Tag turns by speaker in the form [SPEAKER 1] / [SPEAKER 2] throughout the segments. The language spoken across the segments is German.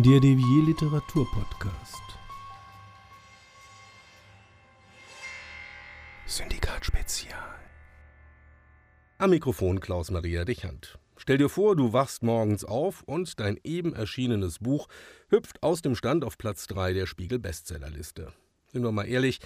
[SPEAKER 1] Der Devier Literatur Podcast. Syndikat Spezial. Am Mikrofon Klaus Maria Dichand. Stell dir vor, du wachst morgens auf und dein eben erschienenes Buch hüpft aus dem Stand auf Platz 3 der Spiegel Bestsellerliste. Sind wir mal ehrlich,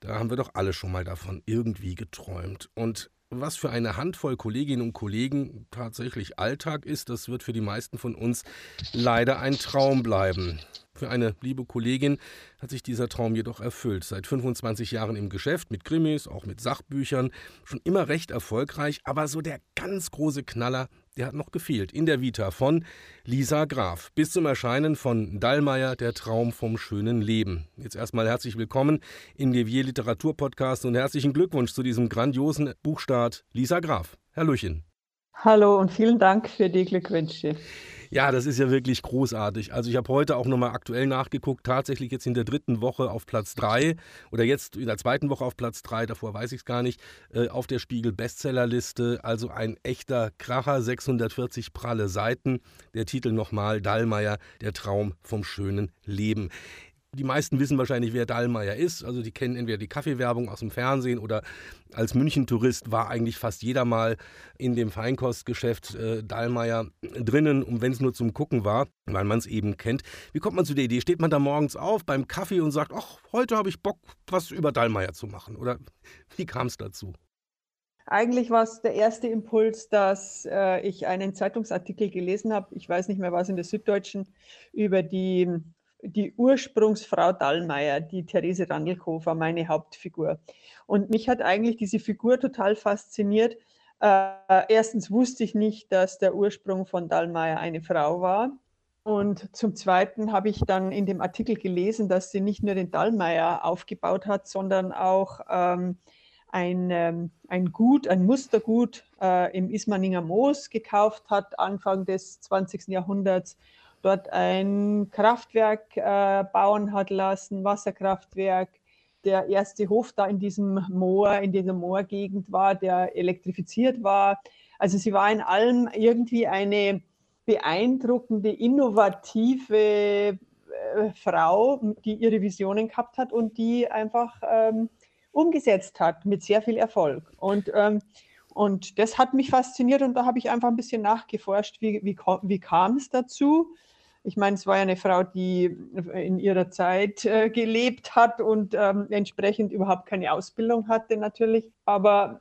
[SPEAKER 1] da haben wir doch alle schon mal davon irgendwie geträumt. Und was für eine Handvoll Kolleginnen und Kollegen tatsächlich Alltag ist, das wird für die meisten von uns leider ein Traum bleiben. Für eine liebe Kollegin hat sich dieser Traum jedoch erfüllt. Seit 25 Jahren im Geschäft mit Krimis, auch mit Sachbüchern, schon immer recht erfolgreich, aber so der ganz große Knaller, der hat noch gefehlt in der Vita von Lisa Graf. Bis zum Erscheinen von Dallmayr, Der Traum vom schönen Leben. Jetzt erstmal herzlich willkommen im Devier Literatur Podcast und herzlichen Glückwunsch zu diesem grandiosen Buchstart, Lisa Graf. Herr Lüchen.
[SPEAKER 2] Hallo und vielen Dank für die Glückwünsche.
[SPEAKER 1] Ja, das ist ja wirklich großartig. Also ich habe heute auch nochmal aktuell nachgeguckt, tatsächlich jetzt in der dritten Woche auf Platz 3 oder jetzt in der zweiten Woche auf Platz 3, davor weiß ich es gar nicht, äh, auf der Spiegel Bestsellerliste. Also ein echter Kracher, 640 pralle Seiten. Der Titel nochmal, Dallmayr, der Traum vom schönen Leben. Die meisten wissen wahrscheinlich, wer Dallmayr ist. Also die kennen entweder die Kaffeewerbung aus dem Fernsehen oder als München-Tourist war eigentlich fast jeder mal in dem Feinkostgeschäft äh, Dallmayr drinnen, und wenn es nur zum Gucken war, weil man es eben kennt. Wie kommt man zu der Idee? Steht man da morgens auf beim Kaffee und sagt, ach, heute habe ich Bock, was über Dallmayr zu machen? Oder wie kam es dazu?
[SPEAKER 2] Eigentlich war es der erste Impuls, dass äh, ich einen Zeitungsartikel gelesen habe, ich weiß nicht mehr was in der Süddeutschen, über die die Ursprungsfrau Dallmayr, die Therese Randelkofer, meine Hauptfigur. Und mich hat eigentlich diese Figur total fasziniert. Äh, erstens wusste ich nicht, dass der Ursprung von Dallmayr eine Frau war. Und zum Zweiten habe ich dann in dem Artikel gelesen, dass sie nicht nur den Dallmayr aufgebaut hat, sondern auch ähm, ein, ähm, ein Gut, ein Mustergut äh, im Ismaninger Moos gekauft hat, Anfang des 20. Jahrhunderts dort ein Kraftwerk äh, bauen hat lassen, Wasserkraftwerk. Der erste Hof da in diesem Moor, in dieser Moorgegend war, der elektrifiziert war. Also sie war in allem irgendwie eine beeindruckende, innovative äh, Frau, die ihre Visionen gehabt hat und die einfach ähm, umgesetzt hat mit sehr viel Erfolg. Und, ähm, und das hat mich fasziniert und da habe ich einfach ein bisschen nachgeforscht, wie, wie, wie kam es dazu. Ich meine, es war ja eine Frau, die in ihrer Zeit äh, gelebt hat und ähm, entsprechend überhaupt keine Ausbildung hatte natürlich, aber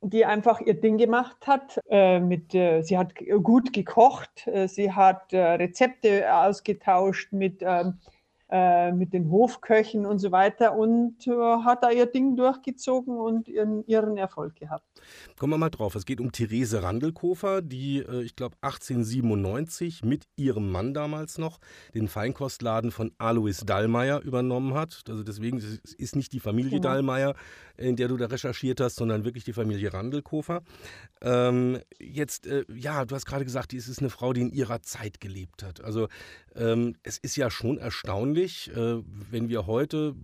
[SPEAKER 2] die einfach ihr Ding gemacht hat. Äh, mit, äh, sie hat gut gekocht, äh, sie hat äh, Rezepte ausgetauscht mit ähm, äh, mit den Hofköchen und so weiter und äh, hat da ihr Ding durchgezogen und ihren, ihren Erfolg gehabt.
[SPEAKER 1] Kommen wir mal drauf. Es geht um Therese Randelkofer, die, äh, ich glaube, 1897 mit ihrem Mann damals noch den Feinkostladen von Alois Dallmayr übernommen hat. Also deswegen es ist nicht die Familie genau. Dallmayr, in der du da recherchiert hast, sondern wirklich die Familie Randelkofer. Ähm, jetzt, äh, ja, du hast gerade gesagt, die ist eine Frau, die in ihrer Zeit gelebt hat. Also ähm, es ist ja schon erstaunlich, äh, wenn wir heute,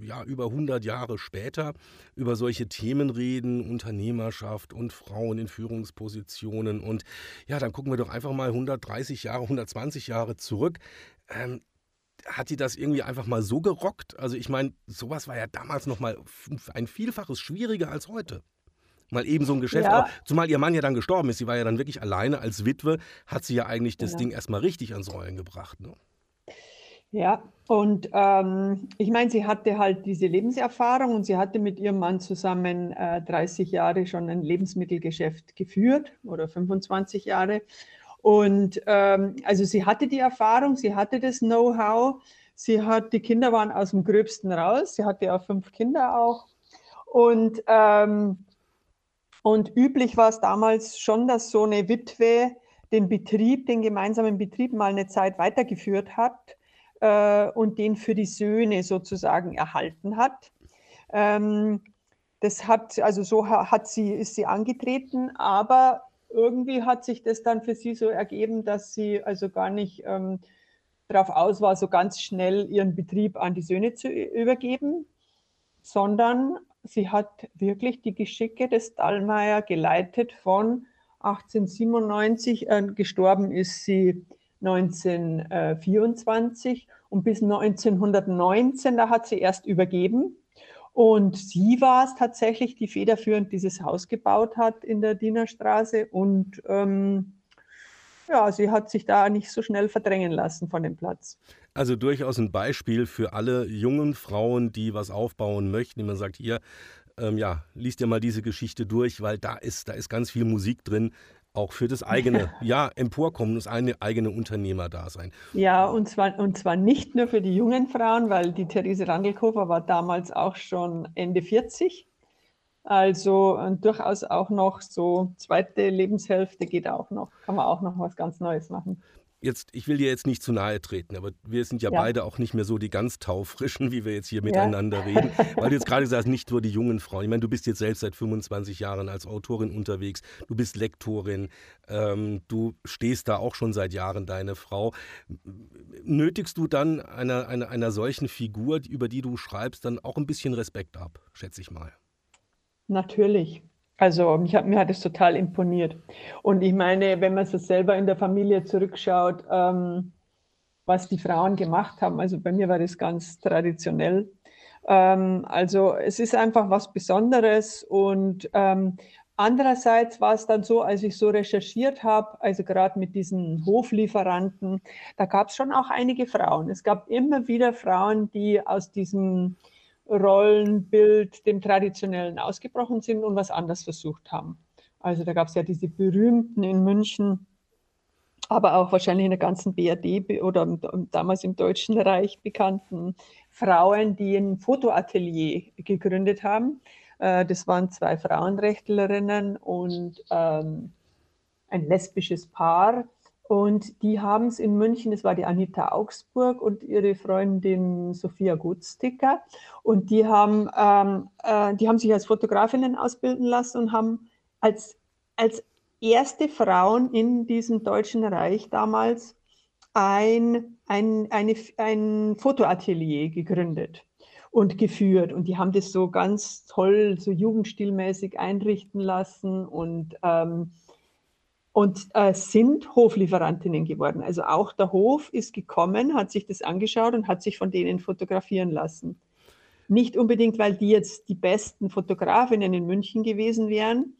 [SPEAKER 1] ja, über 100 Jahre später, über solche Themen reden, Unternehmerschaft und Frauen in Führungspositionen. Und ja, dann gucken wir doch einfach mal 130 Jahre, 120 Jahre zurück. Ähm, hat die das irgendwie einfach mal so gerockt? Also ich meine, sowas war ja damals noch mal ein Vielfaches schwieriger als heute. Mal eben so ein Geschäft, ja. zumal ihr Mann ja dann gestorben ist, sie war ja dann wirklich alleine als Witwe, hat sie ja eigentlich das genau. Ding erstmal richtig ans Rollen gebracht. Ne?
[SPEAKER 2] Ja, und ähm, ich meine, sie hatte halt diese Lebenserfahrung und sie hatte mit ihrem Mann zusammen äh, 30 Jahre schon ein Lebensmittelgeschäft geführt oder 25 Jahre. Und ähm, also sie hatte die Erfahrung, sie hatte das Know-how, sie hat, die Kinder waren aus dem Gröbsten raus, sie hatte ja fünf Kinder auch. Und, ähm, und üblich war es damals schon, dass so eine Witwe den Betrieb, den gemeinsamen Betrieb mal eine Zeit weitergeführt hat äh, und den für die Söhne sozusagen erhalten hat. Ähm, das hat, also so hat sie, ist sie angetreten, aber irgendwie hat sich das dann für sie so ergeben, dass sie also gar nicht ähm, darauf aus war, so ganz schnell ihren Betrieb an die Söhne zu übergeben, sondern sie hat wirklich die Geschicke des Dallmayr geleitet von 1897, äh, gestorben ist sie 1924 und bis 1919, da hat sie erst übergeben. Und sie war es tatsächlich, die federführend dieses Haus gebaut hat in der Dienerstraße. Und ähm, ja, sie hat sich da nicht so schnell verdrängen lassen von dem Platz.
[SPEAKER 1] Also durchaus ein Beispiel für alle jungen Frauen, die was aufbauen möchten, man sagt, hier, ähm, ja, liest dir mal diese Geschichte durch, weil da ist, da ist ganz viel Musik drin, auch für das eigene, ja, Emporkommen, das eine eigene Unternehmerdasein.
[SPEAKER 2] Ja, und zwar, und zwar nicht nur für die jungen Frauen, weil die Therese Randelkofer war damals auch schon Ende 40. Also durchaus auch noch so zweite Lebenshälfte geht auch noch, kann man auch noch was ganz Neues machen
[SPEAKER 1] jetzt, ich will dir jetzt nicht zu nahe treten, aber wir sind ja, ja, beide auch nicht mehr so die ganz taufrischen, wie wir jetzt hier miteinander ja. reden. Weil du jetzt gerade gesagt hast, nicht nur die jungen Frauen. Ich meine, du bist jetzt selbst seit 25 Jahren als Autorin unterwegs, du bist Lektorin, ähm, du stehst da auch schon seit Jahren deine Frau. Nötigst du dann einer, einer, einer solchen Figur, über die du schreibst, dann auch ein bisschen Respekt ab, schätze ich mal?
[SPEAKER 2] Natürlich. Also mich hat, mir hat es total imponiert. Und ich meine, wenn man so selber in der Familie zurückschaut, ähm, was die Frauen gemacht haben, also bei mir war das ganz traditionell. Ähm, also es ist einfach was Besonderes und ähm, Andererseits war es dann so, als ich so recherchiert habe, also gerade mit diesen Hoflieferanten, da gab es schon auch einige Frauen. Es gab immer wieder Frauen, die aus diesem Rollenbild, dem traditionellen ausgebrochen sind und was anderes versucht haben. Also da gab es ja diese berühmten in München, aber auch wahrscheinlich in der ganzen BRD oder damals im Deutschen Reich bekannten Frauen, die ein Fotoatelier gegründet haben. Äh, das waren zwei Frauenrechtlerinnen und ähm, ein lesbisches Paar, und die haben es in München, das war die Anita Augsburg und ihre Freundin Sophia Gutsticker. Und die haben, ähm, äh, die haben sich als Fotografinnen ausbilden lassen und haben als, als erste Frauen in diesem Deutschen Reich damals ein, ein, eine, ein Fotoatelier gegründet und geführt. Und die haben das so ganz toll, so jugendstilmäßig einrichten lassen und ähm, und äh, sind Hoflieferantinnen geworden. Also auch der Hof ist gekommen, hat sich das angeschaut und hat sich von denen fotografieren lassen. Nicht unbedingt, weil die jetzt die besten Fotografinnen in München gewesen wären,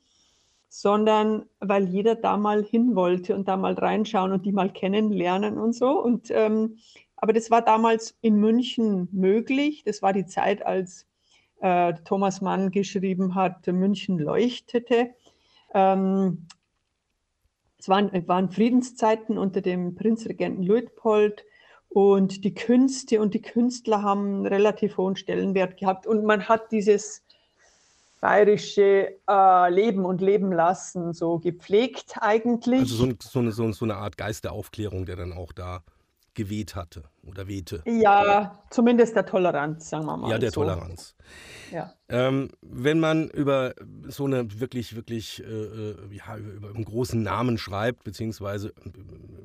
[SPEAKER 2] sondern weil jeder da mal hin wollte und da mal reinschauen und die mal kennenlernen und so. Und, ähm, aber das war damals in München möglich. Das war die Zeit, als äh, Thomas Mann geschrieben hat, München leuchtete. Ähm, es waren, waren Friedenszeiten unter dem Prinzregenten Luitpold und die Künste und die Künstler haben einen relativ hohen Stellenwert gehabt und man hat dieses bayerische äh, Leben und Leben lassen so gepflegt eigentlich.
[SPEAKER 1] Also so, eine, so, so eine Art Geist der Aufklärung, der dann auch da geweht hatte oder wehte.
[SPEAKER 2] Ja, zumindest der Toleranz, sagen wir mal.
[SPEAKER 1] Ja, der so. Toleranz. Ja. Ähm, wenn man über so eine wirklich, wirklich, äh, äh, ja, über, über, einen großen Namen schreibt, beziehungsweise,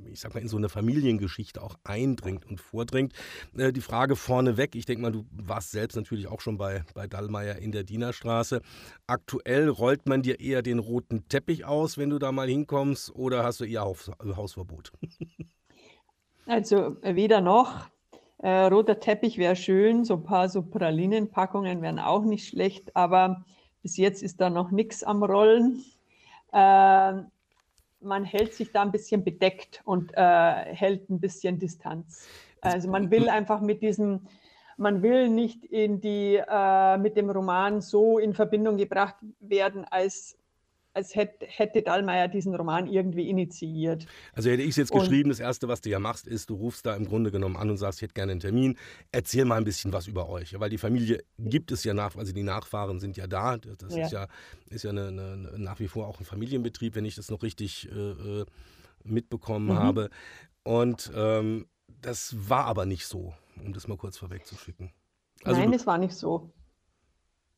[SPEAKER 1] ich sag mal, in so eine Familiengeschichte auch eindringt und vordringt, äh, die Frage vorneweg, ich denke mal, du warst selbst natürlich auch schon bei, bei Dallmayr in der Dienerstraße. Aktuell rollt man dir eher den roten Teppich aus, wenn du da mal hinkommst, oder hast du eher Haus, Hausverbot?
[SPEAKER 2] Also weder noch. Äh, roter Teppich wäre schön, so ein paar so Pralinenpackungen wären auch nicht schlecht, aber bis jetzt ist da noch nichts am Rollen. Äh, man hält sich da ein bisschen bedeckt und äh, hält ein bisschen Distanz. Also man will einfach mit diesem, man will nicht in die, äh, mit dem Roman so in Verbindung gebracht werden, als als hätte, hätte Dallmayr diesen Roman irgendwie initiiert.
[SPEAKER 1] Also hätte ich es jetzt und, geschrieben, das Erste, was du ja machst, ist, du rufst da im Grunde genommen an und sagst, ich hätte gerne einen Termin, erzähl mal ein bisschen was über euch. Weil die Familie gibt es ja nach, also die Nachfahren sind ja da. Das ja. ist ja, ist ja eine, eine, nach wie vor auch ein Familienbetrieb, wenn ich das noch richtig äh, äh mitbekommen mhm. habe. Und ähm, das war aber nicht so, um das mal kurz vorwegzuschicken.
[SPEAKER 2] Also Nein, es war nicht so.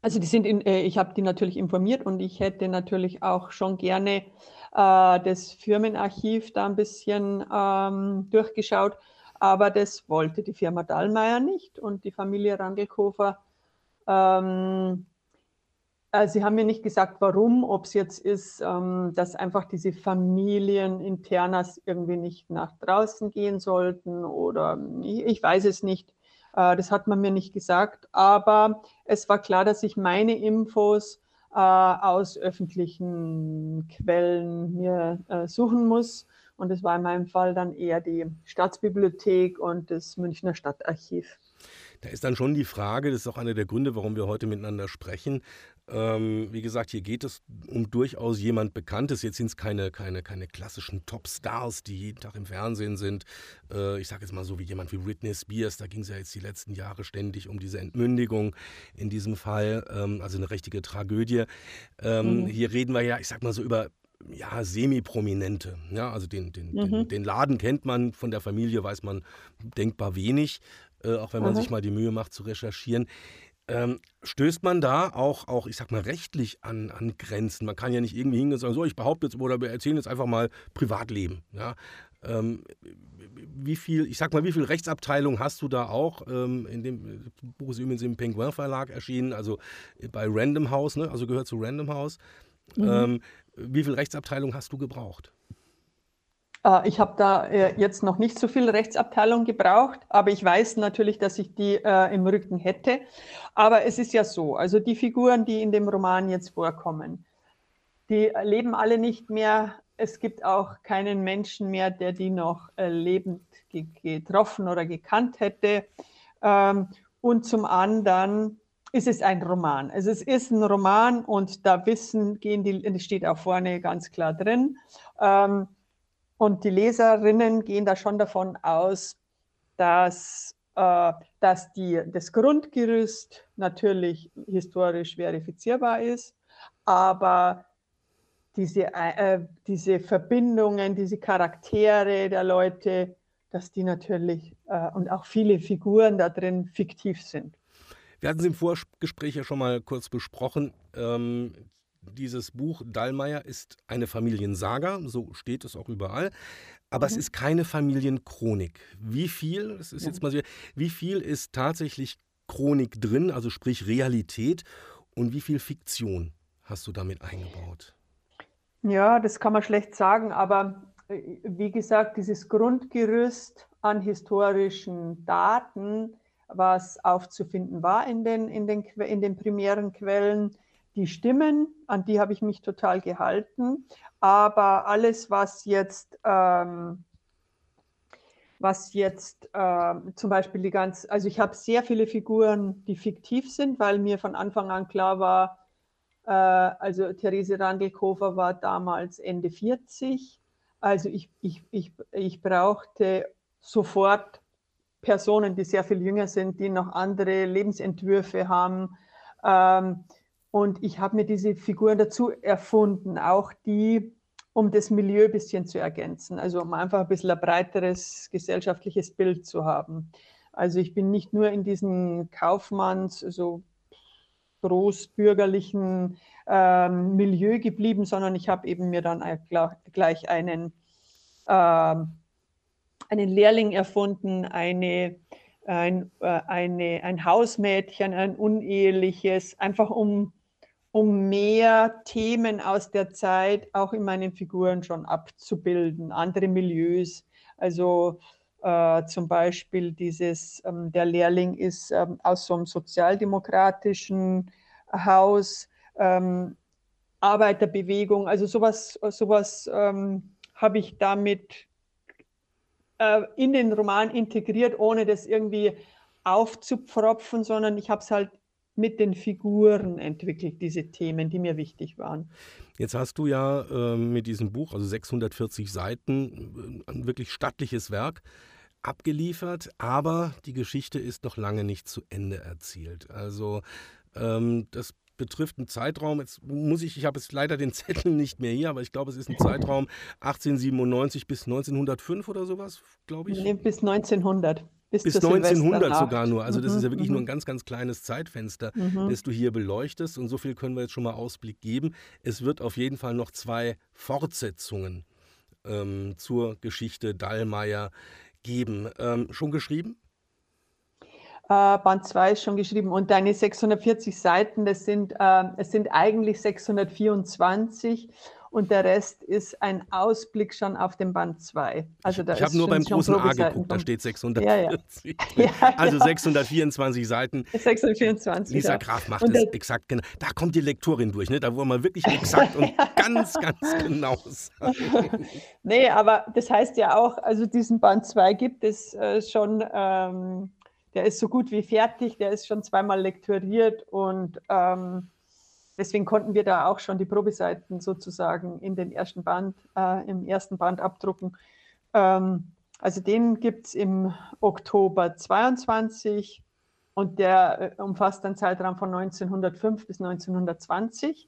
[SPEAKER 2] Also die sind in, äh, ich habe die natürlich informiert und ich hätte natürlich auch schon gerne äh, das Firmenarchiv da ein bisschen ähm, durchgeschaut, aber das wollte die Firma Dallmayr nicht und die Familie Randelkofer ähm, äh, Sie haben mir nicht gesagt, warum, ob es jetzt ist, ähm, dass einfach diese Familieninternas irgendwie nicht nach draußen gehen sollten oder ich weiß es nicht. Äh, das hat man mir nicht gesagt, aber es war klar, dass ich meine Infos äh, aus öffentlichen Quellen mir suchen muss. Und es war in meinem Fall dann eher die Staatsbibliothek und das Münchner Stadtarchiv.
[SPEAKER 1] Da ist dann schon die Frage, das ist auch einer der Gründe, warum wir heute miteinander sprechen. Ähm, wie gesagt, hier geht es um durchaus jemand Bekanntes. Jetzt sind es keine, keine, keine klassischen Top-Stars, die jeden Tag im Fernsehen sind. Äh, ich sage jetzt mal so wie jemand wie Britney Spears. Da ging es ja jetzt die letzten Jahre ständig um diese Entmündigung in diesem Fall. Ähm, also eine richtige Tragödie. Ähm, mhm. Hier reden wir ja, ich sag mal so über ja, semi-prominente. Ja, also den, den, mhm. den, den, Laden kennt man, von der Familie weiß man denkbar wenig äh, auch wenn man mhm. sich mal die Mühe macht zu recherchieren. Ähm, stößt man da auch, auch, ich sag mal, rechtlich an, an Grenzen? Man kann ja nicht irgendwie hingehen und sagen, so, ich behaupte jetzt oder wir erzählen jetzt einfach mal Privatleben. Ja? Ähm, wie viel, ich sag mal, wie viel Rechtsabteilung hast du da auch? Ähm, in dem Buch ist übrigens im Penguin Verlag erschienen, also bei Random House, ne? also gehört zu Random House. Mhm. Ähm, wie viel Rechtsabteilung hast du gebraucht?
[SPEAKER 2] Äh, ich habe da äh, jetzt noch nicht so viel Rechtsabteilung gebraucht, aber ich weiß natürlich, dass ich die äh, im Rücken hätte. Aber es ist ja so, also die Figuren, die in dem Roman jetzt vorkommen, die leben alle nicht mehr. Es gibt auch keinen Menschen mehr, der die noch äh, lebend ge getroffen oder gekannt hätte. Ähm, und zum anderen ist es ein Roman. Also es ist ein Roman und da wissen, gehen die, steht auch vorne ganz klar drin. Ähm, und die Leserinnen gehen da schon davon aus, dass, äh, dass die, das Grundgerüst natürlich historisch verifizierbar ist, aber diese, äh, diese Verbindungen, diese Charaktere der Leute, dass die natürlich äh, und auch viele Figuren da drin fiktiv sind.
[SPEAKER 1] Wir hatten es im Vorgespräch ja schon mal kurz besprochen. Ähm, dieses Buch Dallmayr ist eine Familiensaga, so steht es auch überall. Aber mhm. es ist keine Familienchronik. Wie viel, das ist jetzt mal so, wie viel ist tatsächlich Chronik drin, also sprich Realität, und wie viel Fiktion hast du damit eingebaut?
[SPEAKER 2] Ja, das kann man schlecht sagen, aber äh, wie gesagt, dieses Grundgerüst an historischen Daten, was aufzufinden war in den, in den, in den primären Quellen, die Stimmen, an die habe ich mich total gehalten. Aber alles, was jetzt, ähm, was jetzt ähm, zum Beispiel die ganz, also ich habe sehr viele Figuren, die fiktiv sind, weil mir von Anfang an klar war, äh, also Therese Randelkofer war damals Ende 40. Also ich, ich, ich, ich brauchte sofort Personen, die sehr viel jünger sind, die noch andere Lebensentwürfe haben. Ähm, und ich habe mir diese Figuren dazu erfunden, auch die, um das Milieu ein bisschen zu ergänzen, also um einfach ein bisschen ein breiteres gesellschaftliches Bild zu haben. Also ich bin nicht nur in diesen Kaufmanns, so großbürgerlichen ähm, Milieu geblieben, sondern ich habe eben mir dann gleich einen, äh, einen Lehrling erfunden, eine, ein, äh, eine, ein Hausmädchen, ein uneheliches, einfach um um mehr Themen aus der Zeit auch in meinen Figuren schon abzubilden, andere Milieus. Also äh, zum Beispiel dieses, ähm, der Lehrling ist ähm, aus so einem sozialdemokratischen Haus, ähm, Arbeiterbewegung, also sowas, sowas ähm, habe ich damit äh, in den Roman integriert, ohne das irgendwie aufzupfropfen, sondern ich habe es halt mit den Figuren entwickelt, diese Themen, die mir wichtig waren.
[SPEAKER 1] Jetzt hast du ja äh, mit diesem Buch, also 640 Seiten, äh, ein wirklich stattliches Werk abgeliefert, aber die Geschichte ist noch lange nicht zu Ende erzählt. Also ähm, das betrifft einen Zeitraum, jetzt muss ich, ich habe jetzt leider den Zettel nicht mehr hier, aber ich glaube, es ist ein Zeitraum 1897 bis 1905 oder sowas, glaube ich.
[SPEAKER 2] Nee, bis 1900.
[SPEAKER 1] Bis, bis 1900 sogar nur. Also das mhm, ist ja wirklich nur mhm. ein ganz, ganz kleines Zeitfenster, mhm. das du hier beleuchtest. Und so viel können wir jetzt schon mal Ausblick geben. Es wird auf jeden Fall noch zwei Fortsetzungen ähm, zur Geschichte Dallmayr geben. Ähm, schon geschrieben?
[SPEAKER 2] Äh, Band 2 ist schon geschrieben und deine 640 Seiten, das sind, äh, es sind eigentlich 624 und der Rest ist ein Ausblick schon auf den Band 2.
[SPEAKER 1] Also ich habe nur beim großen A geguckt, da steht 640. Ja, ja. ja, also 624 Seiten.
[SPEAKER 2] 624.
[SPEAKER 1] Lisa Graf macht es exakt genau. Da kommt die Lektorin durch, ne? da wo man wirklich exakt und ganz, ganz genau
[SPEAKER 2] sagen. nee, aber das heißt ja auch, also diesen Band 2 gibt es äh, schon. Ähm, der ist so gut wie fertig, der ist schon zweimal lektoriert und ähm, deswegen konnten wir da auch schon die Probeseiten sozusagen in den ersten Band, äh, im ersten Band abdrucken. Ähm, also den gibt es im Oktober 22 und der äh, umfasst einen Zeitraum von 1905 bis 1920.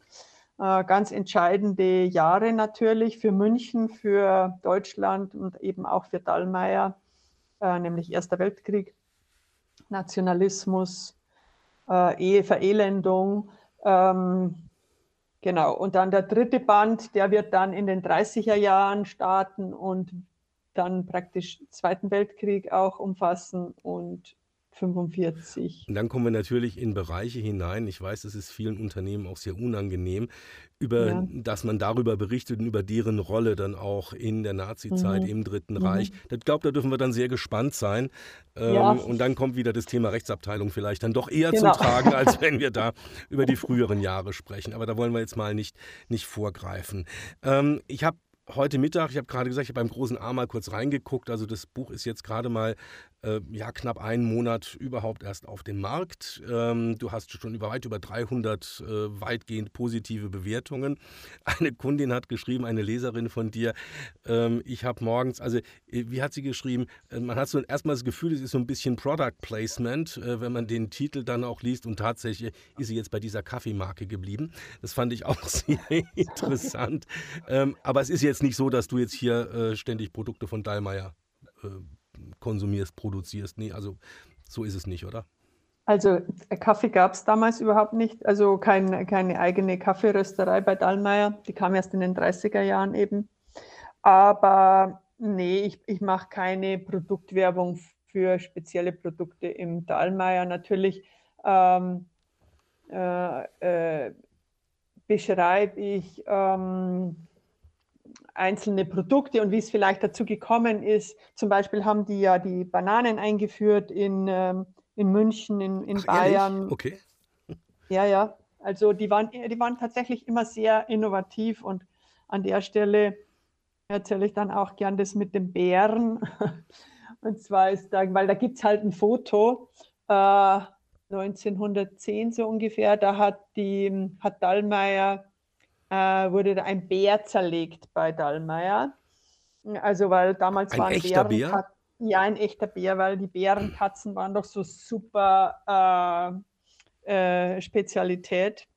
[SPEAKER 2] Äh, ganz entscheidende Jahre natürlich für München, für Deutschland und eben auch für Dallmayr, äh, nämlich Erster Weltkrieg. Nationalismus, äh, Eheverelendung. Ähm, genau, und dann der dritte Band, der wird dann in den 30er Jahren starten und dann praktisch Zweiten Weltkrieg auch umfassen und 45.
[SPEAKER 1] Und dann kommen wir natürlich in Bereiche hinein. Ich weiß, es ist vielen Unternehmen auch sehr unangenehm, über, ja. dass man darüber berichtet und über deren Rolle dann auch in der Nazizeit mhm. im Dritten mhm. Reich. Ich glaube, da dürfen wir dann sehr gespannt sein. Ähm, ja. Und dann kommt wieder das Thema Rechtsabteilung vielleicht dann doch eher genau. zum Tragen, als wenn wir da über die früheren Jahre sprechen. Aber da wollen wir jetzt mal nicht, nicht vorgreifen. Ähm, ich habe heute Mittag, ich habe gerade gesagt, ich habe beim großen A mal kurz reingeguckt. Also das Buch ist jetzt gerade mal äh, ja, knapp einen Monat überhaupt erst auf dem Markt. Ähm, du hast schon über weit über 300 äh, weitgehend positive Bewertungen. Eine Kundin hat geschrieben, eine Leserin von dir, ähm, ich habe morgens, also äh, wie hat sie geschrieben, äh, man hat so erstmal das Gefühl, es ist so ein bisschen Product Placement, äh, wenn man den Titel dann auch liest und tatsächlich ist sie jetzt bei dieser Kaffeemarke geblieben. Das fand ich auch sehr interessant. Ähm, aber es ist jetzt nicht so, dass du jetzt hier äh, ständig Produkte von Dallmayr konsumierst, produzierst. Nee, also so ist es nicht, oder?
[SPEAKER 2] Also Kaffee gab es damals überhaupt nicht, also kein, keine eigene Kaffeerösterei bei Dallmayr, die kam erst in den 30er Jahren eben. Aber nee, ich, ich mache keine Produktwerbung für spezielle Produkte im Dallmayr. Natürlich ähm, äh, äh, beschreibe ich ähm, einzelne Produkte und wie es vielleicht dazu gekommen ist. Zum Beispiel haben die ja die Bananen eingeführt in, ähm, in München, in, in Ach, Bayern.
[SPEAKER 1] Ehrlich? Okay.
[SPEAKER 2] Ja, ja. Also die waren, die waren tatsächlich immer sehr innovativ und an der Stelle erzähle ich dann auch gern das mit dem Bären. Und zwar ist da, weil da gibt es halt ein Foto, äh, 1910 so ungefähr, da hat die, hat Dallmayr äh, wurde da ein Bär zerlegt bei Dallmayr. Also weil damals
[SPEAKER 1] ein
[SPEAKER 2] waren
[SPEAKER 1] echter Bär?
[SPEAKER 2] Ja, ein echter Bär, weil die Bärenkatzen waren doch so super äh, äh, Spezialität,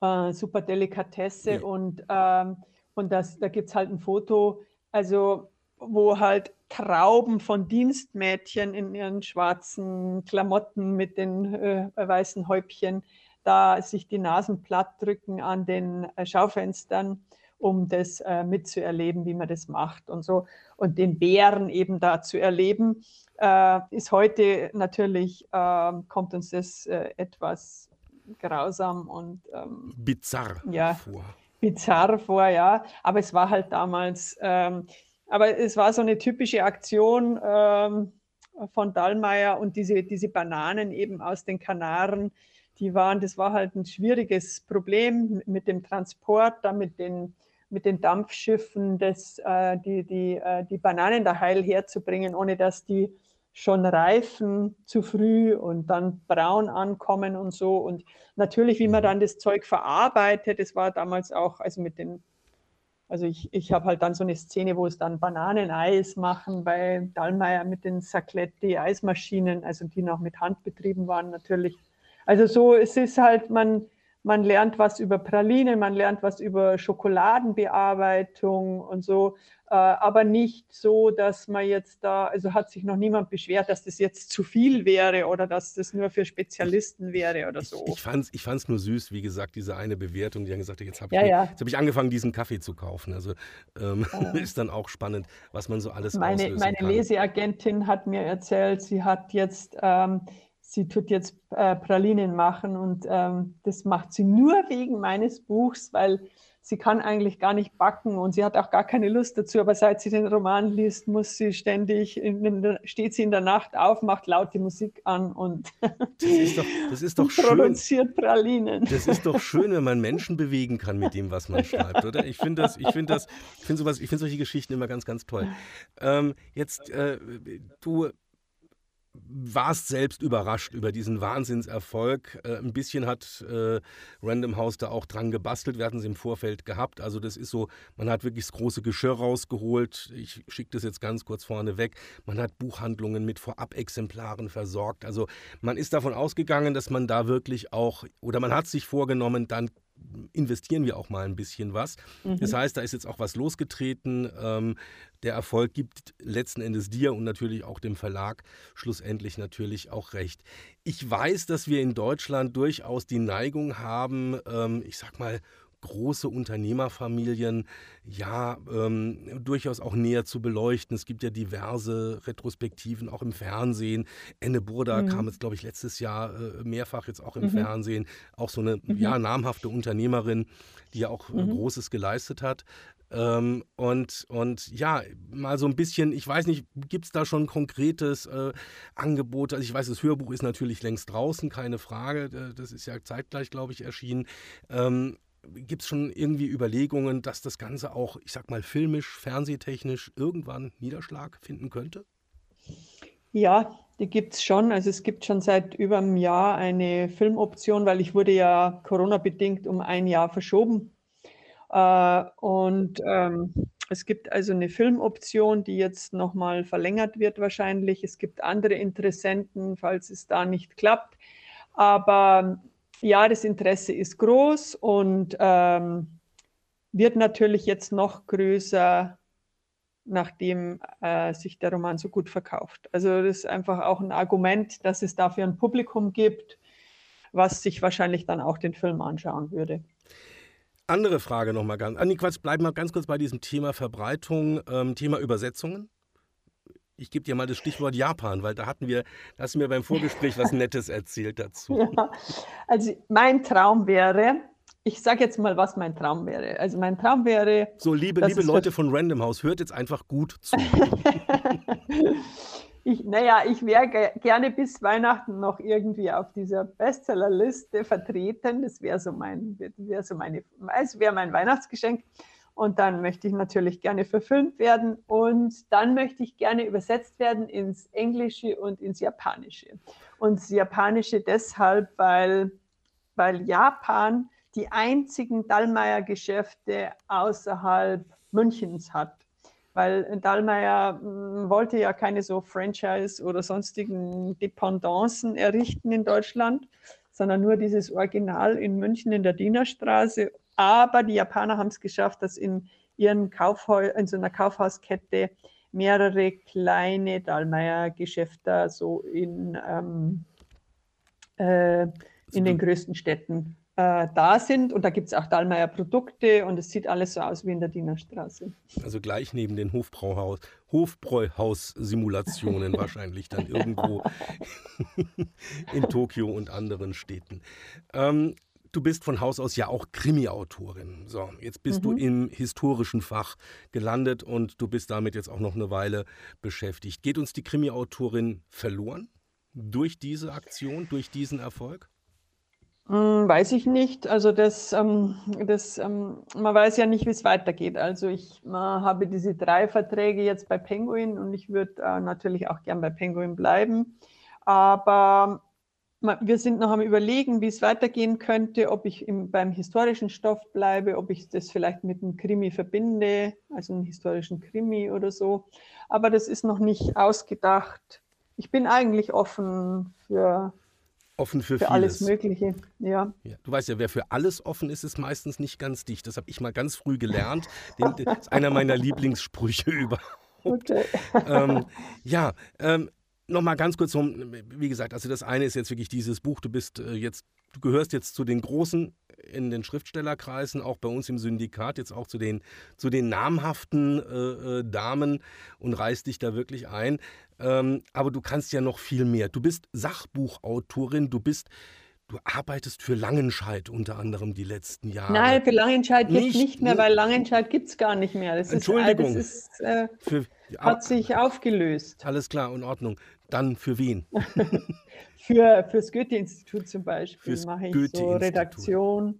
[SPEAKER 2] äh, super Delikatesse mhm. und, ähm, und das, da gibt es halt ein Foto, also wo halt Trauben von Dienstmädchen in ihren schwarzen Klamotten mit den äh, weißen Häubchen da sich die Nasen platt drücken an den äh, Schaufenstern, um das äh, mitzuerleben, wie man das macht und so. Und den Bären eben da zu erleben, äh, ist heute natürlich, äh, kommt uns das äh, etwas grausam und
[SPEAKER 1] ähm, bizarr
[SPEAKER 2] ja, vor. Bizarr vor, ja. Aber es war halt damals, ähm, aber es war so eine typische Aktion ähm, von Dallmayr und diese, diese Bananen eben aus den Kanaren die waren, das war halt ein schwieriges Problem mit dem Transport, da mit den, mit den Dampfschiffen, das, äh, die, die, äh, die Bananen da heil herzubringen, ohne dass die schon reifen zu früh und dann braun ankommen und so. Und natürlich, wie man mhm. dann das Zeug verarbeitet, das war damals auch, also mit den, also ich, ich habe halt dann so eine Szene, wo es dann Bananeneis machen bei Dallmayr mit den Sacletti-Eismaschinen, also die noch mit Hand betrieben waren natürlich. Also so, es ist halt, man, man lernt was über Pralinen, man lernt was über Schokoladenbearbeitung und so, äh, aber nicht so, dass man jetzt da, also hat sich noch niemand beschwert, dass das jetzt zu viel wäre oder dass das nur für Spezialisten wäre oder so.
[SPEAKER 1] Ich, ich fand es ich fand's nur süß, wie gesagt, diese eine Bewertung, die haben gesagt, jetzt habe
[SPEAKER 2] ja,
[SPEAKER 1] ich,
[SPEAKER 2] ja.
[SPEAKER 1] hab ich angefangen, diesen Kaffee zu kaufen. Also ähm, ja. ist dann auch spannend, was man so alles
[SPEAKER 2] meine, meine
[SPEAKER 1] kann.
[SPEAKER 2] Leseagentin hat mir erzählt, sie hat jetzt ähm, sie tut jetzt äh, Pralinen machen und ähm, das macht sie nur wegen meines Buchs, weil sie kann eigentlich gar nicht backen und sie hat auch gar keine Lust dazu. Aber seit sie den Roman liest, muss sie ständig, in, steht sie in der Nacht auf, macht laute Musik an und
[SPEAKER 1] das ist doch, das ist doch
[SPEAKER 2] produziert schön. Pralinen.
[SPEAKER 1] Das ist doch schön, wenn man Menschen bewegen kann mit dem, was man schreibt, oder? Ich finde das, ich finde das, ich finde sowas, ich finde solche Geschichten immer ganz, ganz toll. Ähm, jetzt, äh, du warst selbst überrascht über diesen Wahnsinnserfolg. Äh, ein bisschen hat äh, Random House da auch dran gebastelt. Wir hatten es im Vorfeld gehabt. Also das ist so, man hat wirklich das große Geschirr rausgeholt. Ich schicke das jetzt ganz kurz vorne weg. Man hat Buchhandlungen mit Vorab-Exemplaren versorgt. Also man ist davon ausgegangen, dass man da wirklich auch, oder man hat sich vorgenommen, dann investieren wir auch mal ein bisschen was. Mhm. Das heißt, da ist jetzt auch was losgetreten. Ähm, der Erfolg gibt letzten Endes dir und natürlich auch dem Verlag schlussendlich natürlich auch recht. Ich weiß, dass wir in Deutschland durchaus die Neigung haben, ähm, ich sag mal, große Unternehmerfamilien ja ähm, durchaus auch näher zu beleuchten. Es gibt ja diverse Retrospektiven auch im Fernsehen. Enne Burda mhm. kam jetzt, glaube ich, letztes Jahr äh, mehrfach jetzt auch im mhm. Fernsehen. Auch so eine mhm. ja, namhafte Unternehmerin, die ja auch äh, mhm. Großes geleistet hat. Ähm, und, und ja, mal so ein bisschen, ich weiß nicht, gibt es da schon konkretes äh, Angebot? Also ich weiß, das Hörbuch ist natürlich längst draußen, keine Frage. Äh, das ist ja zeitgleich, glaube ich, erschienen. Ähm, Gibt es schon irgendwie Überlegungen, dass das Ganze auch, ich sag mal, filmisch, fernsehtechnisch irgendwann Niederschlag finden könnte?
[SPEAKER 2] Ja, die gibt es schon. Also es gibt schon seit über einem Jahr eine Filmoption, weil ich wurde ja Corona-bedingt um ein Jahr verschoben. Äh, und ähm, es gibt also eine Filmoption, die jetzt nochmal verlängert wird wahrscheinlich. Es gibt andere Interessenten, falls es da nicht klappt. Aber ja, das Interesse ist groß und ähm, wird natürlich jetzt noch größer, nachdem äh, sich der Roman so gut verkauft. Also das ist einfach auch ein Argument, dass es dafür ein Publikum gibt, was sich wahrscheinlich dann auch den Film anschauen würde.
[SPEAKER 1] Andere Frage nochmal ganz. Ah, nee, Quatsch, bleiben wir ganz kurz bei diesem Thema Verbreitung, ähm, Thema Übersetzungen ich gebe dir mal das Stichwort Japan, weil da hatten wir, da hast du mir beim Vorgespräch was Nettes erzählt dazu. Ja,
[SPEAKER 2] also mein Traum wäre, ich sage jetzt mal, was mein Traum wäre. Also mein Traum wäre.
[SPEAKER 1] So, liebe, liebe Leute von Random House, hört jetzt einfach gut zu.
[SPEAKER 2] ich, naja, ich wäre ge gerne bis Weihnachten noch irgendwie auf dieser Bestsellerliste vertreten. Das wäre so mein, wäre so meine, es wäre mein Weihnachtsgeschenk. Und dann möchte ich natürlich gerne verfilmt werden und dann möchte ich gerne übersetzt werden ins Englische und ins Japanische. Und das Japanische deshalb, weil, weil Japan die einzigen Dallmayr-Geschäfte außerhalb Münchens hat. Weil Dallmayr hm, wollte ja keine so Franchise oder sonstigen Dependancen errichten in Deutschland, sondern nur dieses Original in München in der Dienerstraße aber die Japaner haben es geschafft, dass in ihren Kaufhäu in so einer Kaufhauskette mehrere kleine Dallmayr-Geschäfte so in, ähm, äh, in den größten Städten äh, da sind. Und da gibt es auch Dallmayr Produkte und es sieht alles so aus wie in der Dienerstraße.
[SPEAKER 1] Also gleich neben den Hofbrauhaus, Hofbräuhaus-Simulationen wahrscheinlich dann irgendwo in Tokio und anderen Städten. Ähm, Du bist von Haus aus ja auch Krimi-Autorin. So, jetzt bist mhm. du im historischen Fach gelandet und du bist damit jetzt auch noch eine Weile beschäftigt. Geht uns die Krimi-Autorin verloren durch diese Aktion, durch diesen Erfolg?
[SPEAKER 2] Hm, weiß ich nicht. Also das, ähm, das ähm, man weiß ja nicht, wie es weitergeht. Also ich äh, habe diese drei Verträge jetzt bei Penguin und ich würde äh, natürlich auch gern bei Penguin bleiben. Aber wir sind noch am Überlegen, wie es weitergehen könnte, ob ich im, beim historischen Stoff bleibe, ob ich das vielleicht mit einem Krimi verbinde, also einem historischen Krimi oder so. Aber das ist noch nicht ausgedacht. Ich bin eigentlich offen für,
[SPEAKER 1] Offen für,
[SPEAKER 2] für
[SPEAKER 1] alles
[SPEAKER 2] Mögliche, ja.
[SPEAKER 1] ja. Du weißt ja, wer für alles offen ist, ist meistens nicht ganz dicht. Das habe ich mal ganz früh gelernt. Den, das ist einer meiner Lieblingssprüche überhaupt. Okay. ähm, ja, ähm, Nochmal ganz kurz, wie gesagt, also das eine ist jetzt wirklich dieses Buch, du bist äh, jetzt, du gehörst jetzt zu den Großen in den Schriftstellerkreisen, auch bei uns im Syndikat, jetzt auch zu den, zu den namhaften äh, äh, Damen und reißt dich da wirklich ein. Ähm, aber du kannst ja noch viel mehr. Du bist Sachbuchautorin, du bist Du arbeitest für Langenscheid unter anderem die letzten Jahre.
[SPEAKER 2] Nein, für Langenscheid gibt es nicht mehr, weil Langenscheid gibt es gar nicht mehr. Das
[SPEAKER 1] Entschuldigung.
[SPEAKER 2] Ist, das ist, äh, für, hat sich aufgelöst.
[SPEAKER 1] Alles klar, in Ordnung. Dann für wen?
[SPEAKER 2] für das Goethe-Institut zum Beispiel mache ich so Redaktion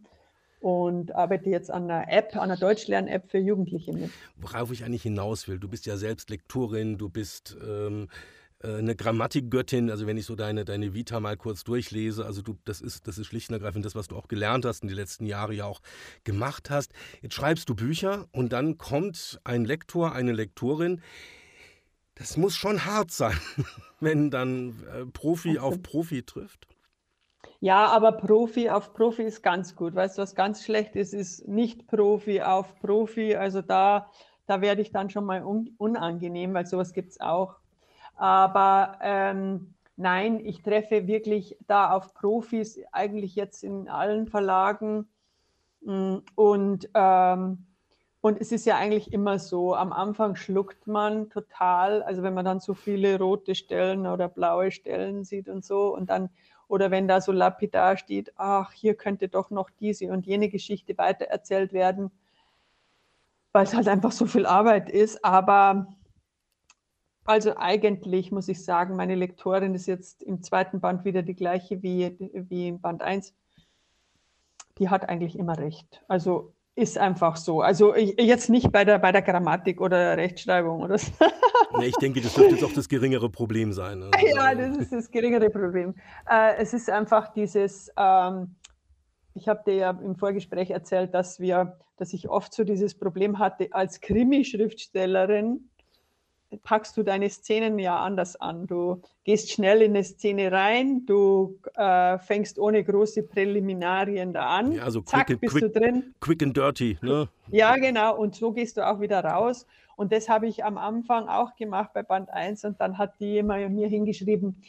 [SPEAKER 2] und arbeite jetzt an einer App, an einer Deutschlern-App für Jugendliche mit.
[SPEAKER 1] Worauf ich eigentlich hinaus will, du bist ja selbst Lektorin, du bist ähm, äh, eine Grammatikgöttin, also wenn ich so deine, deine Vita mal kurz durchlese, also du, das ist, das ist schlicht und ergreifend das, was du auch gelernt hast und die letzten Jahre ja auch gemacht hast. Jetzt schreibst du Bücher und dann kommt ein Lektor, eine Lektorin. Das muss schon hart sein, wenn dann äh, Profi auf Profi trifft.
[SPEAKER 2] Ja, aber Profi auf Profi ist ganz gut. Weißt du, was ganz schlecht ist, ist nicht Profi auf Profi. Also da, da werde ich dann schon mal un unangenehm, weil sowas gibt es auch. Aber ähm, nein, ich treffe wirklich da auf Profis, eigentlich jetzt in allen Verlagen. Mm, und, ähm, und es ist ja eigentlich immer so, am Anfang schluckt man total, also wenn man dann so viele rote Stellen oder blaue Stellen sieht und so und dann, oder wenn da so lapidar steht, ach, hier könnte doch noch diese und jene Geschichte weitererzählt werden, weil es halt einfach so viel Arbeit ist. Aber also eigentlich muss ich sagen, meine Lektorin ist jetzt im zweiten Band wieder die gleiche wie, wie im Band 1. Die hat eigentlich immer recht. Also ist einfach so. Also jetzt nicht bei der, bei der Grammatik oder Rechtschreibung oder so.
[SPEAKER 1] Nee, ich denke, das dürfte jetzt auch das geringere Problem sein.
[SPEAKER 2] Also, ja, das ist das geringere Problem. Äh, es ist einfach dieses, ähm, ich habe dir ja im Vorgespräch erzählt, dass wir, dass ich oft so dieses Problem hatte als Krimi-Schriftstellerin, packst du deine Szenen ja anders an. Du gehst schnell in eine Szene rein, du äh, fängst ohne große Präliminarien da an.
[SPEAKER 1] Ja, also Zack, quick, bist quick, du drin. Quick and dirty, ne?
[SPEAKER 2] Ja, genau. Und so gehst du auch wieder raus. Und das habe ich am Anfang auch gemacht bei Band 1. Und dann hat die immer mir hingeschrieben,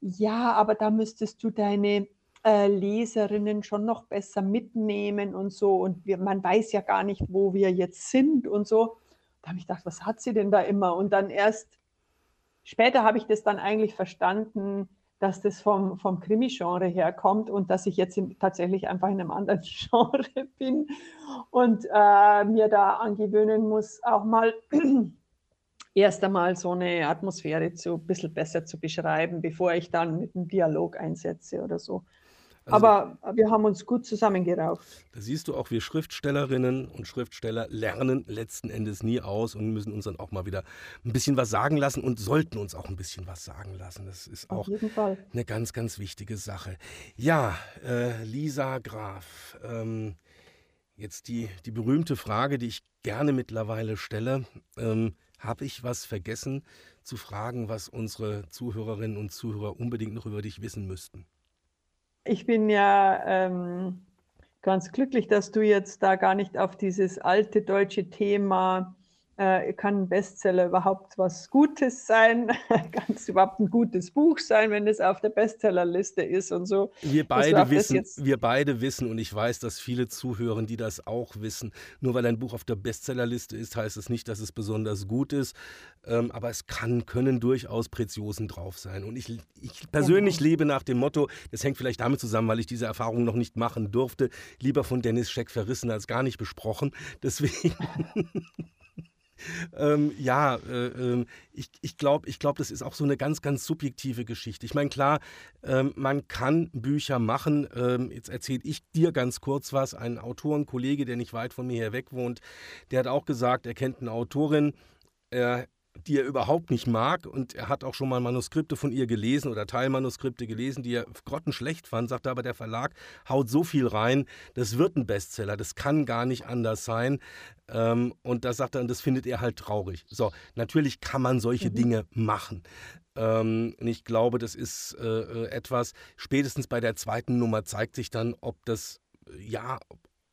[SPEAKER 2] ja, aber da müsstest du deine äh, Leserinnen schon noch besser mitnehmen und so. Und wir, man weiß ja gar nicht, wo wir jetzt sind und so. Da habe ich gedacht, was hat sie denn da immer? Und dann erst später habe ich das dann eigentlich verstanden, dass das vom, vom Krimi-Genre herkommt und dass ich jetzt in, tatsächlich einfach in einem anderen Genre bin und äh, mir da angewöhnen muss, auch mal erst einmal so eine Atmosphäre zu ein bisschen besser zu beschreiben, bevor ich dann mit einem Dialog einsetze oder so. Also, Aber wir haben uns gut zusammengerauft.
[SPEAKER 1] Da siehst du auch, wir Schriftstellerinnen und Schriftsteller lernen letzten Endes nie aus und müssen uns dann auch mal wieder ein bisschen was sagen lassen und sollten uns auch ein bisschen was sagen lassen. Das ist auch eine ganz, ganz wichtige Sache. Ja, äh, Lisa Graf, ähm, jetzt die, die berühmte Frage, die ich gerne mittlerweile stelle. Ähm, Habe ich was vergessen zu fragen, was unsere Zuhörerinnen und Zuhörer unbedingt noch über dich wissen müssten?
[SPEAKER 2] Ich bin ja ähm, ganz glücklich, dass du jetzt da gar nicht auf dieses alte deutsche Thema äh, kann ein Bestseller überhaupt was Gutes sein? kann es überhaupt ein gutes Buch sein, wenn es auf der Bestsellerliste ist und so?
[SPEAKER 1] Wir beide wissen, wir beide wissen und ich weiß, dass viele zuhören, die das auch wissen. Nur weil ein Buch auf der Bestsellerliste ist, heißt es nicht, dass es besonders gut ist. Ähm, aber es kann, können durchaus Preziosen drauf sein. Und ich, ich persönlich genau. lebe nach dem Motto, das hängt vielleicht damit zusammen, weil ich diese Erfahrung noch nicht machen durfte, lieber von Dennis Scheck verrissen als gar nicht besprochen. Deswegen. ähm, ja, äh, äh, ich, ich glaube, ich glaub, das ist auch so eine ganz, ganz subjektive Geschichte. Ich meine, klar, ähm, man kann Bücher machen. Ähm, jetzt erzähle ich dir ganz kurz was. Ein Autorenkollege, der nicht weit von mir her weg wohnt, der hat auch gesagt, er kennt eine Autorin, er die er überhaupt nicht mag. Und er hat auch schon mal Manuskripte von ihr gelesen oder Teilmanuskripte gelesen, die er grottenschlecht fand. Sagt aber, der Verlag haut so viel rein, das wird ein Bestseller, das kann gar nicht anders sein. Ähm, und das sagt er, und das findet er halt traurig. So, natürlich kann man solche mhm. Dinge machen. Ähm, und ich glaube, das ist äh, äh, etwas, spätestens bei der zweiten Nummer zeigt sich dann, ob das, ja,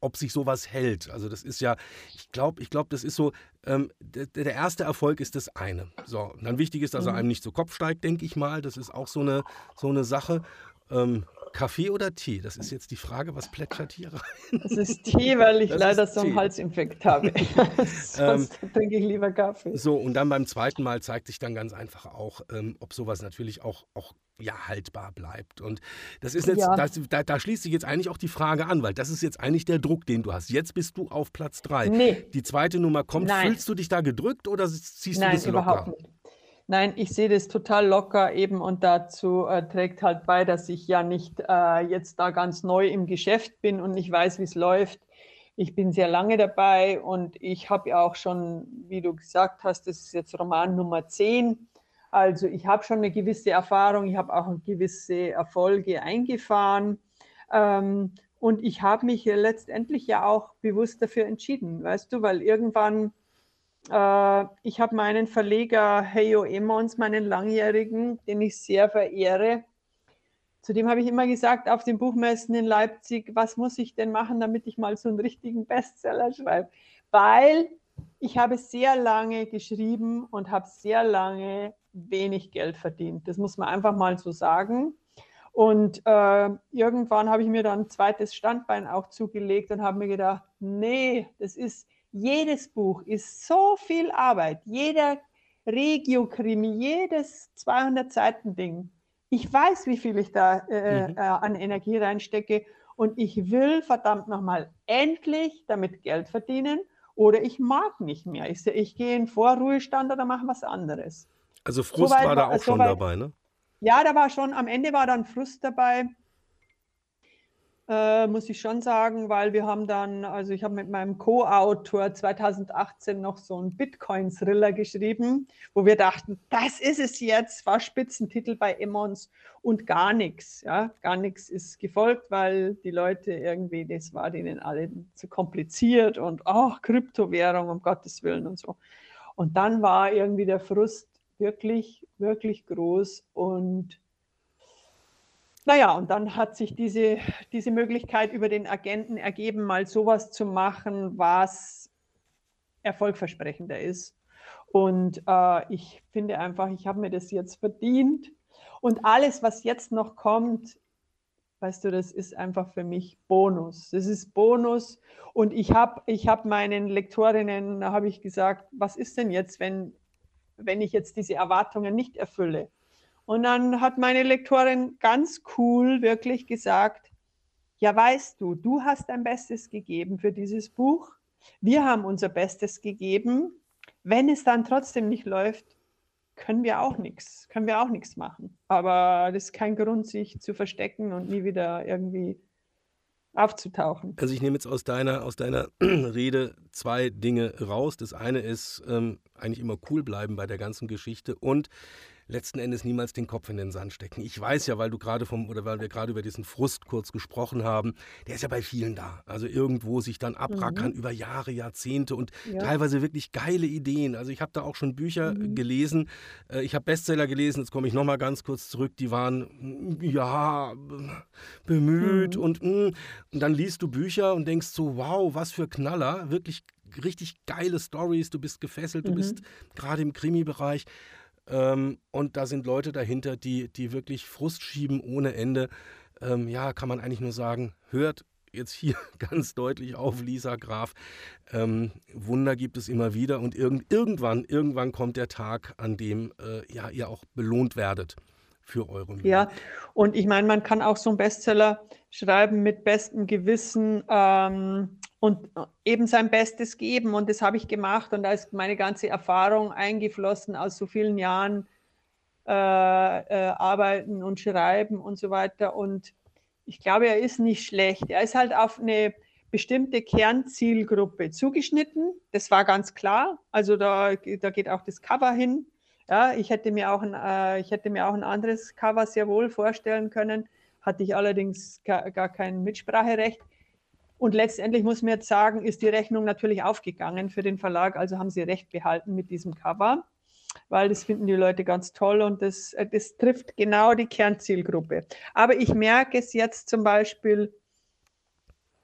[SPEAKER 1] ob sich sowas hält. Also das ist ja, ich glaube, ich glaube, das ist so, ähm, der, der, erste Erfolg ist das eine. So, und dann wichtig ist, dass er mhm. einem nicht zu Kopf steigt, denke ich mal. Das ist auch so eine, so eine Sache. Ähm, Kaffee oder Tee? Das ist jetzt die Frage, was plätschert hier rein?
[SPEAKER 2] Das ist Tee, weil ich das leider so einen Halsinfekt habe. Sonst ähm, trinke ich lieber Kaffee.
[SPEAKER 1] So, und dann beim zweiten Mal zeigt sich dann ganz einfach auch, ähm, ob sowas natürlich auch, auch ja, haltbar bleibt. Und das ist jetzt, ja. das, da, da, schließt sich jetzt eigentlich auch die Frage an, weil das ist jetzt eigentlich der Druck, den du hast. Jetzt bist du auf Platz drei. Nee. Die zweite Nummer kommt. Nein. Fühlst du dich da gedrückt oder ziehst
[SPEAKER 2] Nein,
[SPEAKER 1] du das
[SPEAKER 2] locker? Überhaupt nicht. Nein, ich sehe das total locker eben und dazu äh, trägt halt bei, dass ich ja nicht äh, jetzt da ganz neu im Geschäft bin und nicht weiß, wie es läuft. Ich bin sehr lange dabei und ich habe ja auch schon, wie du gesagt hast, das ist jetzt Roman Nummer 10. Also ich habe schon eine gewisse Erfahrung, ich habe auch gewisse Erfolge eingefahren. Ähm, und ich habe mich letztendlich ja auch bewusst dafür entschieden, weißt du, weil irgendwann äh, ich habe meinen Verleger Heyo Emons, meinen langjährigen, den ich sehr verehre. Zudem habe ich immer gesagt, auf den Buchmessen in Leipzig, was muss ich denn machen, damit ich mal so einen richtigen Bestseller schreibe? Weil ich habe sehr lange geschrieben und habe sehr lange wenig Geld verdient. Das muss man einfach mal so sagen. Und äh, irgendwann habe ich mir dann ein zweites Standbein auch zugelegt und habe mir gedacht, nee, das ist, jedes Buch ist so viel Arbeit. Jeder Regio-Krimi, jedes 200 Seiten Ding. Ich weiß, wie viel ich da äh, mhm. äh, an Energie reinstecke und ich will verdammt nochmal endlich damit Geld verdienen oder ich mag nicht mehr. Ich, ich gehe in Vorruhestand oder mache was anderes.
[SPEAKER 1] Also Frust so war da auch so schon dabei, ne?
[SPEAKER 2] Ja, da war schon, am Ende war dann Frust dabei äh, muss ich schon sagen, weil wir haben dann, also ich habe mit meinem Co-Autor 2018 noch so einen Bitcoin-Thriller geschrieben, wo wir dachten, das ist es jetzt, war Spitzentitel bei Emmons und gar nichts. Ja, gar nichts ist gefolgt, weil die Leute irgendwie, das war denen alle zu kompliziert und auch oh, Kryptowährung, um Gottes Willen und so. Und dann war irgendwie der Frust wirklich, wirklich groß und naja, und dann hat sich diese, diese Möglichkeit über den Agenten ergeben, mal sowas zu machen, was erfolgversprechender ist. Und äh, ich finde einfach, ich habe mir das jetzt verdient. Und alles, was jetzt noch kommt, weißt du, das ist einfach für mich Bonus. Das ist Bonus. Und ich habe ich hab meinen Lektorinnen, habe ich gesagt, was ist denn jetzt, wenn, wenn ich jetzt diese Erwartungen nicht erfülle? Und dann hat meine Lektorin ganz cool wirklich gesagt, ja weißt du, du hast dein Bestes gegeben für dieses Buch. Wir haben unser Bestes gegeben. Wenn es dann trotzdem nicht läuft, können wir auch nichts, können wir auch nichts machen. Aber das ist kein Grund, sich zu verstecken und nie wieder irgendwie aufzutauchen.
[SPEAKER 1] Also ich nehme jetzt aus deiner, aus deiner Rede zwei Dinge raus. Das eine ist ähm, eigentlich immer cool bleiben bei der ganzen Geschichte und letzten Endes niemals den Kopf in den Sand stecken. Ich weiß ja, weil du gerade vom oder weil wir gerade über diesen Frust kurz gesprochen haben, der ist ja bei vielen da. Also irgendwo sich dann abrackern mhm. über Jahre, Jahrzehnte und ja. teilweise wirklich geile Ideen. Also ich habe da auch schon Bücher mhm. gelesen. Äh, ich habe Bestseller gelesen, jetzt komme ich nochmal ganz kurz zurück, die waren ja bemüht mhm. und mm, und dann liest du Bücher und denkst so, wow, was für Knaller, wirklich richtig geile Stories, du bist gefesselt, du bist mhm. gerade im Krimi-Bereich. Ähm, und da sind Leute dahinter, die, die wirklich Frust schieben ohne Ende. Ähm, ja, kann man eigentlich nur sagen, hört jetzt hier ganz deutlich auf, Lisa Graf. Ähm, Wunder gibt es immer wieder und irgend, irgendwann, irgendwann kommt der Tag, an dem äh, ja, ihr auch belohnt werdet für eure Mühe.
[SPEAKER 2] Ja, und ich meine, man kann auch so einen Bestseller schreiben mit bestem Gewissen. Ähm, und eben sein Bestes geben. Und das habe ich gemacht. Und da ist meine ganze Erfahrung eingeflossen aus so vielen Jahren äh, äh, Arbeiten und Schreiben und so weiter. Und ich glaube, er ist nicht schlecht. Er ist halt auf eine bestimmte Kernzielgruppe zugeschnitten. Das war ganz klar. Also da, da geht auch das Cover hin. Ja, ich hätte mir auch ein, äh, ich hätte mir auch ein anderes Cover sehr wohl vorstellen können, hatte ich allerdings gar, gar kein Mitspracherecht. Und letztendlich muss man jetzt sagen, ist die Rechnung natürlich aufgegangen für den Verlag, also haben sie recht behalten mit diesem Cover, weil das finden die Leute ganz toll und das, äh, das trifft genau die Kernzielgruppe. Aber ich merke es jetzt zum Beispiel,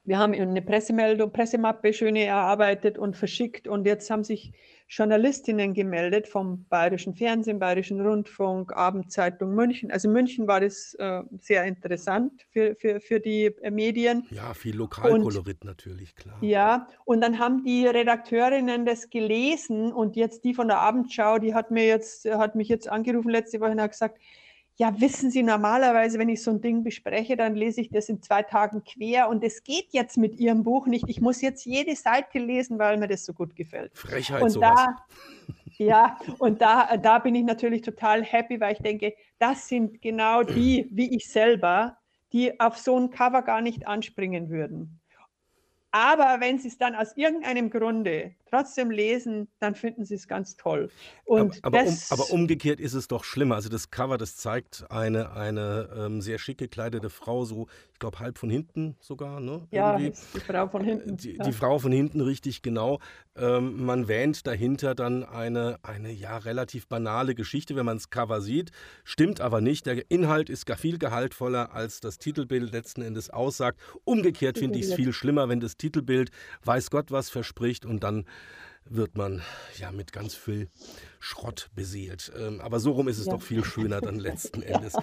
[SPEAKER 2] wir haben eine Pressemeldung, Pressemappe schöne erarbeitet und verschickt und jetzt haben sich Journalistinnen gemeldet vom Bayerischen Fernsehen, Bayerischen Rundfunk, Abendzeitung München. Also München war das äh, sehr interessant für, für, für die äh, Medien.
[SPEAKER 1] Ja, viel Lokalkolorit natürlich, klar.
[SPEAKER 2] Ja, und dann haben die Redakteurinnen das gelesen und jetzt die von der Abendschau, die hat mir jetzt, hat mich jetzt angerufen letzte Woche und hat gesagt, ja, wissen Sie, normalerweise, wenn ich so ein Ding bespreche, dann lese ich das in zwei Tagen quer und es geht jetzt mit Ihrem Buch nicht. Ich muss jetzt jede Seite lesen, weil mir das so gut gefällt.
[SPEAKER 1] Frechheit
[SPEAKER 2] und
[SPEAKER 1] sowas.
[SPEAKER 2] Da, ja, und da, da bin ich natürlich total happy, weil ich denke, das sind genau die, wie ich selber, die auf so ein Cover gar nicht anspringen würden. Aber wenn Sie es dann aus irgendeinem Grunde trotzdem lesen, dann finden Sie es ganz toll.
[SPEAKER 1] Und aber, aber, um, aber, umgekehrt ist es doch schlimmer. Also das Cover, das zeigt eine, eine ähm, sehr schick gekleidete Frau, so, glaube, halb von hinten sogar. Ne?
[SPEAKER 2] Ja, die Frau von hinten.
[SPEAKER 1] Die,
[SPEAKER 2] ja.
[SPEAKER 1] die Frau von hinten, richtig genau. Ähm, man wähnt dahinter dann eine, eine ja relativ banale Geschichte, wenn man das Cover sieht. Stimmt aber nicht. Der Inhalt ist gar viel gehaltvoller, als das Titelbild letzten Endes aussagt. Umgekehrt finde ich es viel schlimmer, wenn das Titelbild weiß Gott was verspricht und dann wird man ja mit ganz viel Schrott beseelt. Ähm, aber so rum ist es ja. doch viel schöner dann letzten Endes.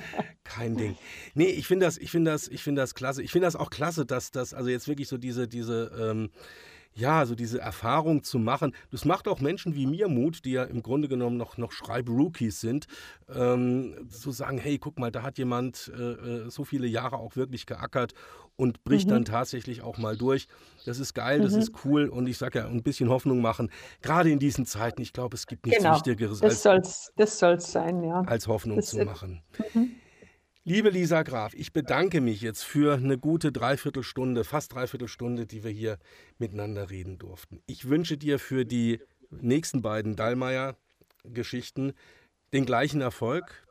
[SPEAKER 1] Kein Ding. Nee, ich finde das, ich finde das, ich finde das klasse. Ich finde das auch klasse, dass das, also jetzt wirklich so diese, diese, ähm, ja, so diese Erfahrung zu machen. Das macht auch Menschen wie mir Mut, die ja im Grunde genommen noch, noch Schreibrookies sind, ähm, zu sagen, hey, guck mal, da hat jemand äh, äh so viele Jahre auch wirklich geackert und bricht mhm. dann tatsächlich auch mal durch. Das ist geil, das mhm. ist cool und ich sage ja, ein bisschen Hoffnung machen, gerade in diesen Zeiten. Ich glaube, es gibt nichts genau. Wichtigeres
[SPEAKER 2] das als, soll's, das soll's sein, ja.
[SPEAKER 1] als Hoffnung das zu machen. Mhm. Liebe Lisa Graf, ich bedanke mich jetzt für eine gute Dreiviertelstunde, fast Dreiviertelstunde, die wir hier miteinander reden durften. Ich wünsche dir für die nächsten beiden Dallmayr-Geschichten den gleichen Erfolg.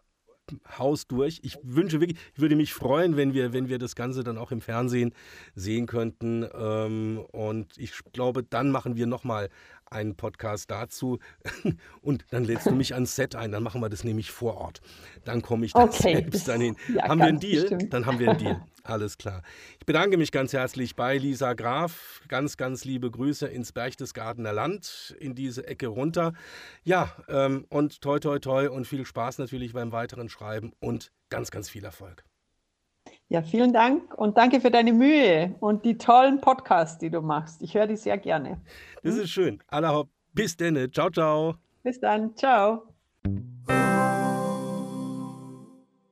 [SPEAKER 1] Haus durch. Ich wünsche wirklich, ich würde mich freuen, wenn wir, wenn wir das Ganze dann auch im Fernsehen sehen könnten. Ähm, und ich glaube, dann machen wir nochmal einen Podcast dazu und dann lädst du mich ans Set ein. Dann machen wir das nämlich vor Ort. Dann komme ich da okay. selbst dann hin. Ja, haben wir einen Deal? Bestimmt. Dann haben wir einen Deal. Alles klar. Ich bedanke mich ganz herzlich bei Lisa Graf. Ganz, ganz liebe Grüße ins Berchtesgadener Land, in diese Ecke runter. Ja, ähm, und toi, toi, toi und viel Spaß natürlich beim weiteren Schreiben und ganz, ganz viel Erfolg.
[SPEAKER 2] Ja, vielen Dank und danke für deine Mühe und die tollen Podcasts, die du machst. Ich höre die sehr gerne.
[SPEAKER 1] Das ist schön. Allerhaupt. Bis denn. Ciao, ciao.
[SPEAKER 2] Bis dann. Ciao.